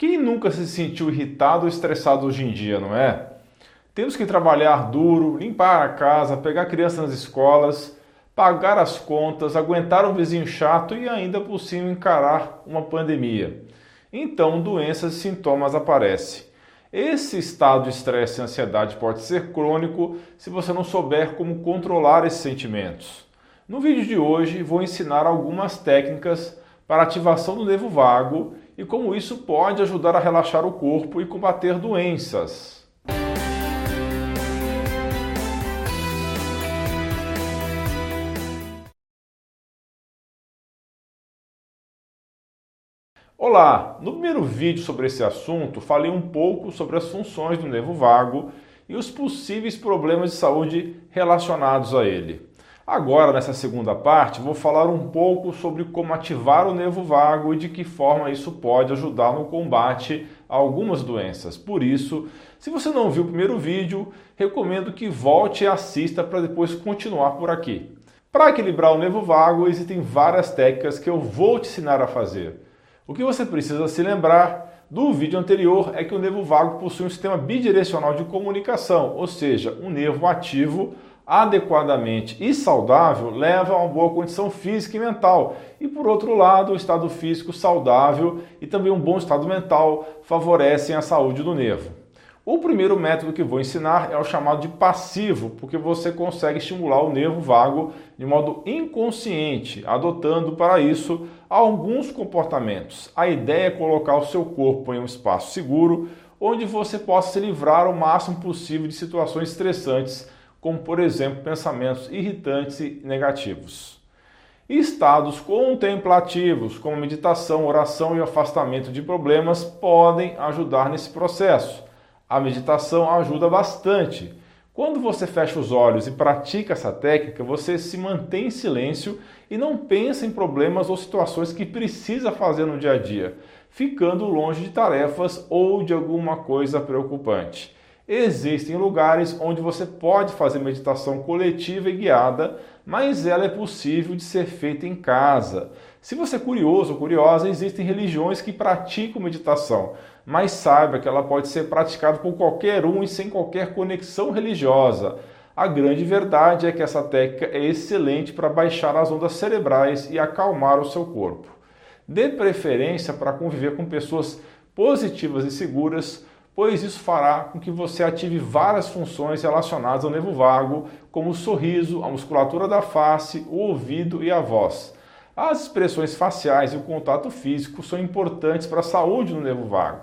Quem nunca se sentiu irritado ou estressado hoje em dia, não é? Temos que trabalhar duro, limpar a casa, pegar crianças nas escolas, pagar as contas, aguentar um vizinho chato e ainda por cima encarar uma pandemia. Então, doenças e sintomas aparecem. Esse estado de estresse e ansiedade pode ser crônico se você não souber como controlar esses sentimentos. No vídeo de hoje, vou ensinar algumas técnicas para ativação do nervo vago e como isso pode ajudar a relaxar o corpo e combater doenças. Olá! No primeiro vídeo sobre esse assunto, falei um pouco sobre as funções do nervo vago e os possíveis problemas de saúde relacionados a ele. Agora, nessa segunda parte, vou falar um pouco sobre como ativar o nervo vago e de que forma isso pode ajudar no combate a algumas doenças. Por isso, se você não viu o primeiro vídeo, recomendo que volte e assista para depois continuar por aqui. Para equilibrar o nervo vago, existem várias técnicas que eu vou te ensinar a fazer. O que você precisa se lembrar do vídeo anterior é que o nervo vago possui um sistema bidirecional de comunicação, ou seja, um nervo ativo adequadamente e saudável leva a uma boa condição física e mental. E por outro lado, o estado físico saudável e também um bom estado mental favorecem a saúde do nervo. O primeiro método que vou ensinar é o chamado de passivo, porque você consegue estimular o nervo vago de modo inconsciente, adotando para isso alguns comportamentos. A ideia é colocar o seu corpo em um espaço seguro, onde você possa se livrar o máximo possível de situações estressantes como por exemplo pensamentos irritantes e negativos. estados contemplativos, como meditação, oração e afastamento de problemas, podem ajudar nesse processo. A meditação ajuda bastante. Quando você fecha os olhos e pratica essa técnica, você se mantém em silêncio e não pensa em problemas ou situações que precisa fazer no dia a dia, ficando longe de tarefas ou de alguma coisa preocupante. Existem lugares onde você pode fazer meditação coletiva e guiada, mas ela é possível de ser feita em casa. Se você é curioso ou curiosa, existem religiões que praticam meditação, mas saiba que ela pode ser praticada por qualquer um e sem qualquer conexão religiosa. A grande verdade é que essa técnica é excelente para baixar as ondas cerebrais e acalmar o seu corpo. Dê preferência para conviver com pessoas positivas e seguras pois isso fará com que você ative várias funções relacionadas ao nervo vago, como o sorriso, a musculatura da face, o ouvido e a voz. As expressões faciais e o contato físico são importantes para a saúde do nervo vago.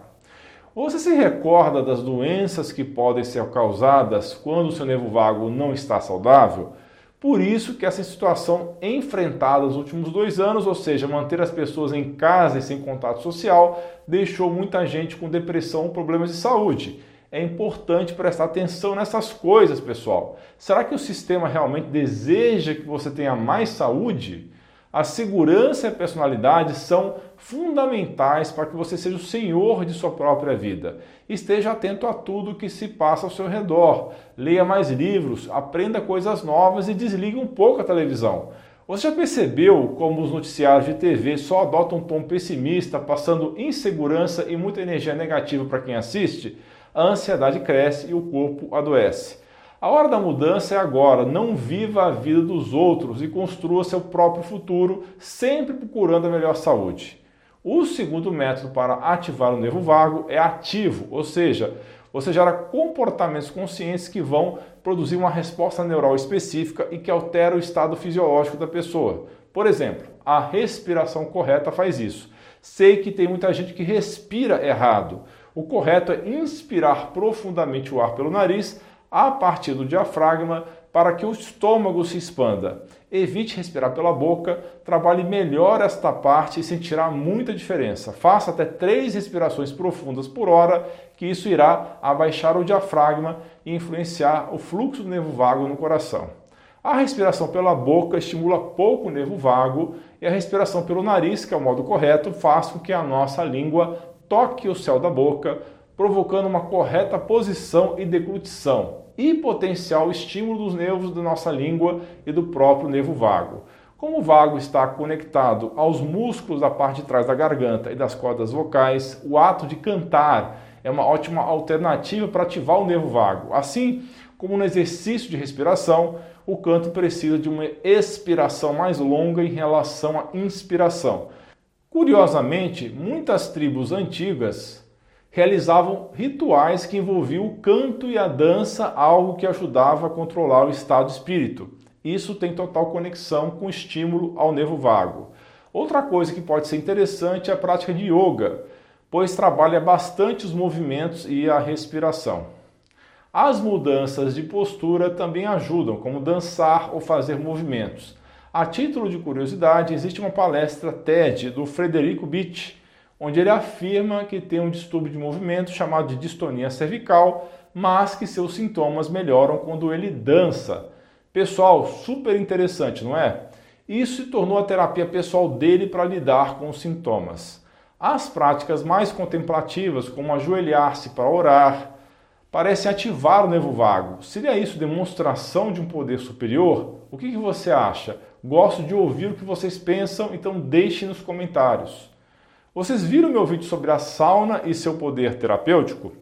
Você se recorda das doenças que podem ser causadas quando o seu nervo vago não está saudável? Por isso que essa situação enfrentada nos últimos dois anos, ou seja, manter as pessoas em casa e sem contato social, deixou muita gente com depressão problemas de saúde. É importante prestar atenção nessas coisas, pessoal. Será que o sistema realmente deseja que você tenha mais saúde? A segurança e a personalidade são fundamentais para que você seja o senhor de sua própria vida. Esteja atento a tudo que se passa ao seu redor. Leia mais livros, aprenda coisas novas e desligue um pouco a televisão. Você já percebeu como os noticiários de TV só adotam um tom pessimista, passando insegurança e muita energia negativa para quem assiste? A ansiedade cresce e o corpo adoece. A hora da mudança é agora. Não viva a vida dos outros e construa seu próprio futuro, sempre procurando a melhor saúde. O segundo método para ativar o nervo vago é ativo, ou seja, você gera comportamentos conscientes que vão produzir uma resposta neural específica e que altera o estado fisiológico da pessoa. Por exemplo, a respiração correta faz isso. Sei que tem muita gente que respira errado. O correto é inspirar profundamente o ar pelo nariz a partir do diafragma para que o estômago se expanda. Evite respirar pela boca, trabalhe melhor esta parte e sentirá muita diferença. Faça até três respirações profundas por hora, que isso irá abaixar o diafragma e influenciar o fluxo do nervo vago no coração. A respiração pela boca estimula pouco o nervo vago e a respiração pelo nariz, que é o modo correto, faz com que a nossa língua toque o céu da boca, provocando uma correta posição e deglutição e potencial estímulo dos nervos da nossa língua e do próprio nervo vago. Como o vago está conectado aos músculos da parte de trás da garganta e das cordas vocais, o ato de cantar é uma ótima alternativa para ativar o nervo vago. Assim como no exercício de respiração, o canto precisa de uma expiração mais longa em relação à inspiração. Curiosamente, muitas tribos antigas realizavam rituais que envolviam o canto e a dança, algo que ajudava a controlar o estado de espírito. Isso tem total conexão com o estímulo ao nervo vago. Outra coisa que pode ser interessante é a prática de yoga, pois trabalha bastante os movimentos e a respiração. As mudanças de postura também ajudam, como dançar ou fazer movimentos. A título de curiosidade, existe uma palestra TED do Frederico Beach, onde ele afirma que tem um distúrbio de movimento chamado de distonia cervical, mas que seus sintomas melhoram quando ele dança. Pessoal, super interessante, não é? Isso se tornou a terapia pessoal dele para lidar com os sintomas. As práticas mais contemplativas, como ajoelhar-se para orar, parecem ativar o nervo vago. Seria isso demonstração de um poder superior? O que, que você acha? Gosto de ouvir o que vocês pensam, então deixe nos comentários. Vocês viram meu vídeo sobre a sauna e seu poder terapêutico?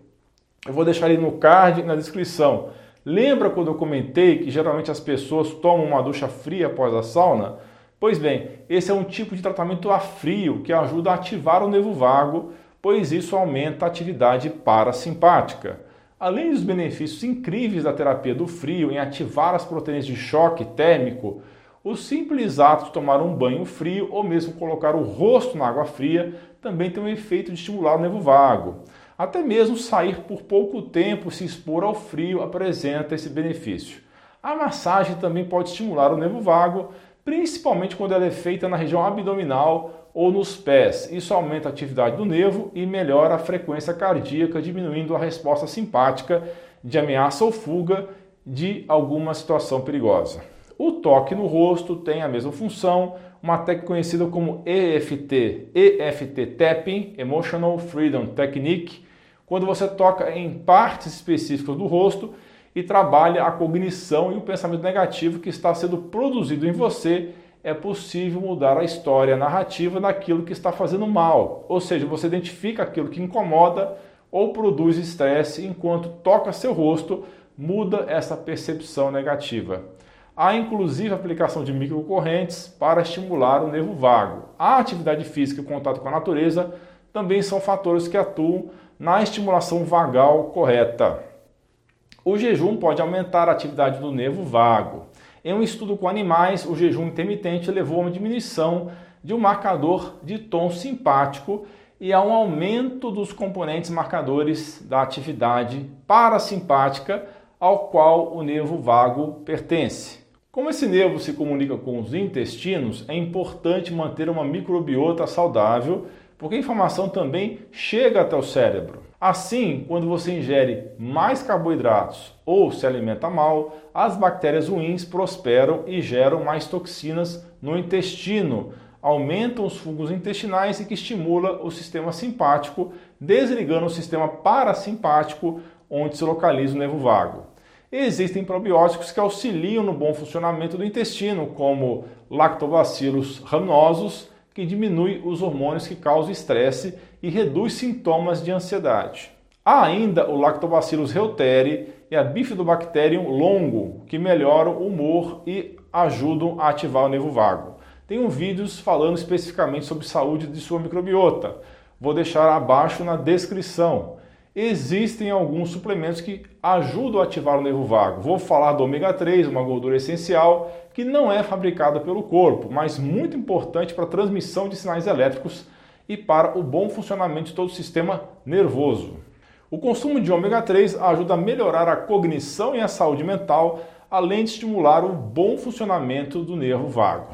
Eu vou deixar ele no card na descrição. Lembra quando eu comentei que geralmente as pessoas tomam uma ducha fria após a sauna? Pois bem, esse é um tipo de tratamento a frio que ajuda a ativar o nervo vago, pois isso aumenta a atividade parasimpática. Além dos benefícios incríveis da terapia do frio em ativar as proteínas de choque térmico, o simples ato de tomar um banho frio ou mesmo colocar o rosto na água fria também tem um efeito de estimular o nervo vago. Até mesmo sair por pouco tempo se expor ao frio apresenta esse benefício. A massagem também pode estimular o nervo vago, principalmente quando ela é feita na região abdominal ou nos pés. Isso aumenta a atividade do nervo e melhora a frequência cardíaca, diminuindo a resposta simpática de ameaça ou fuga de alguma situação perigosa. O toque no rosto tem a mesma função, uma técnica conhecida como EFT, EFT Tapping, Emotional Freedom Technique, quando você toca em partes específicas do rosto e trabalha a cognição e o pensamento negativo que está sendo produzido em você, é possível mudar a história a narrativa daquilo que está fazendo mal. Ou seja, você identifica aquilo que incomoda ou produz estresse enquanto toca seu rosto, muda essa percepção negativa. Há inclusive a aplicação de microcorrentes para estimular o nervo vago. A atividade física e o contato com a natureza também são fatores que atuam na estimulação vagal correta. O jejum pode aumentar a atividade do nervo vago. Em um estudo com animais, o jejum intermitente levou a uma diminuição de um marcador de tom simpático e a um aumento dos componentes marcadores da atividade parasimpática ao qual o nervo vago pertence. Como esse nervo se comunica com os intestinos, é importante manter uma microbiota saudável porque a informação também chega até o cérebro. Assim, quando você ingere mais carboidratos ou se alimenta mal, as bactérias ruins prosperam e geram mais toxinas no intestino, aumentam os fungos intestinais e que estimula o sistema simpático, desligando o sistema parasimpático, onde se localiza o nervo vago. Existem probióticos que auxiliam no bom funcionamento do intestino, como lactobacillus rhamnosus, que diminui os hormônios que causam estresse e reduz sintomas de ansiedade. Há ainda o Lactobacillus reuteri e a Bifidobacterium longo, que melhoram o humor e ajudam a ativar o nervo vago. Tenho vídeos falando especificamente sobre saúde de sua microbiota. Vou deixar abaixo na descrição existem alguns suplementos que ajudam a ativar o nervo vago. Vou falar do ômega 3, uma gordura essencial que não é fabricada pelo corpo, mas muito importante para a transmissão de sinais elétricos e para o bom funcionamento de todo o sistema nervoso. O consumo de ômega 3 ajuda a melhorar a cognição e a saúde mental, além de estimular o bom funcionamento do nervo vago.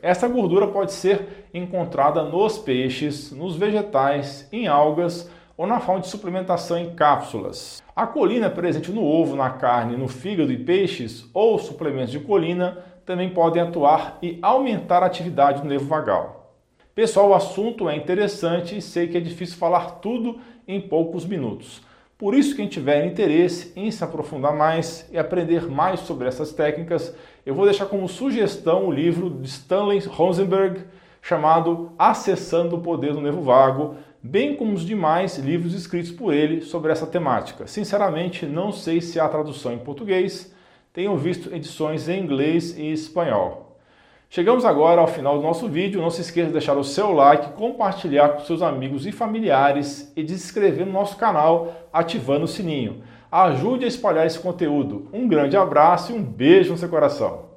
Essa gordura pode ser encontrada nos peixes, nos vegetais, em algas, ou na forma de suplementação em cápsulas. A colina presente no ovo, na carne, no fígado e peixes ou suplementos de colina também podem atuar e aumentar a atividade do nervo vagal. Pessoal, o assunto é interessante e sei que é difícil falar tudo em poucos minutos. Por isso, quem tiver interesse em se aprofundar mais e aprender mais sobre essas técnicas, eu vou deixar como sugestão o livro de Stanley Rosenberg chamado Acessando o Poder do Nervo Vago, bem como os demais livros escritos por ele sobre essa temática. Sinceramente, não sei se há tradução em português, tenho visto edições em inglês e espanhol. Chegamos agora ao final do nosso vídeo. Não se esqueça de deixar o seu like, compartilhar com seus amigos e familiares e de se inscrever no nosso canal ativando o sininho. Ajude a espalhar esse conteúdo. Um grande abraço e um beijo no seu coração.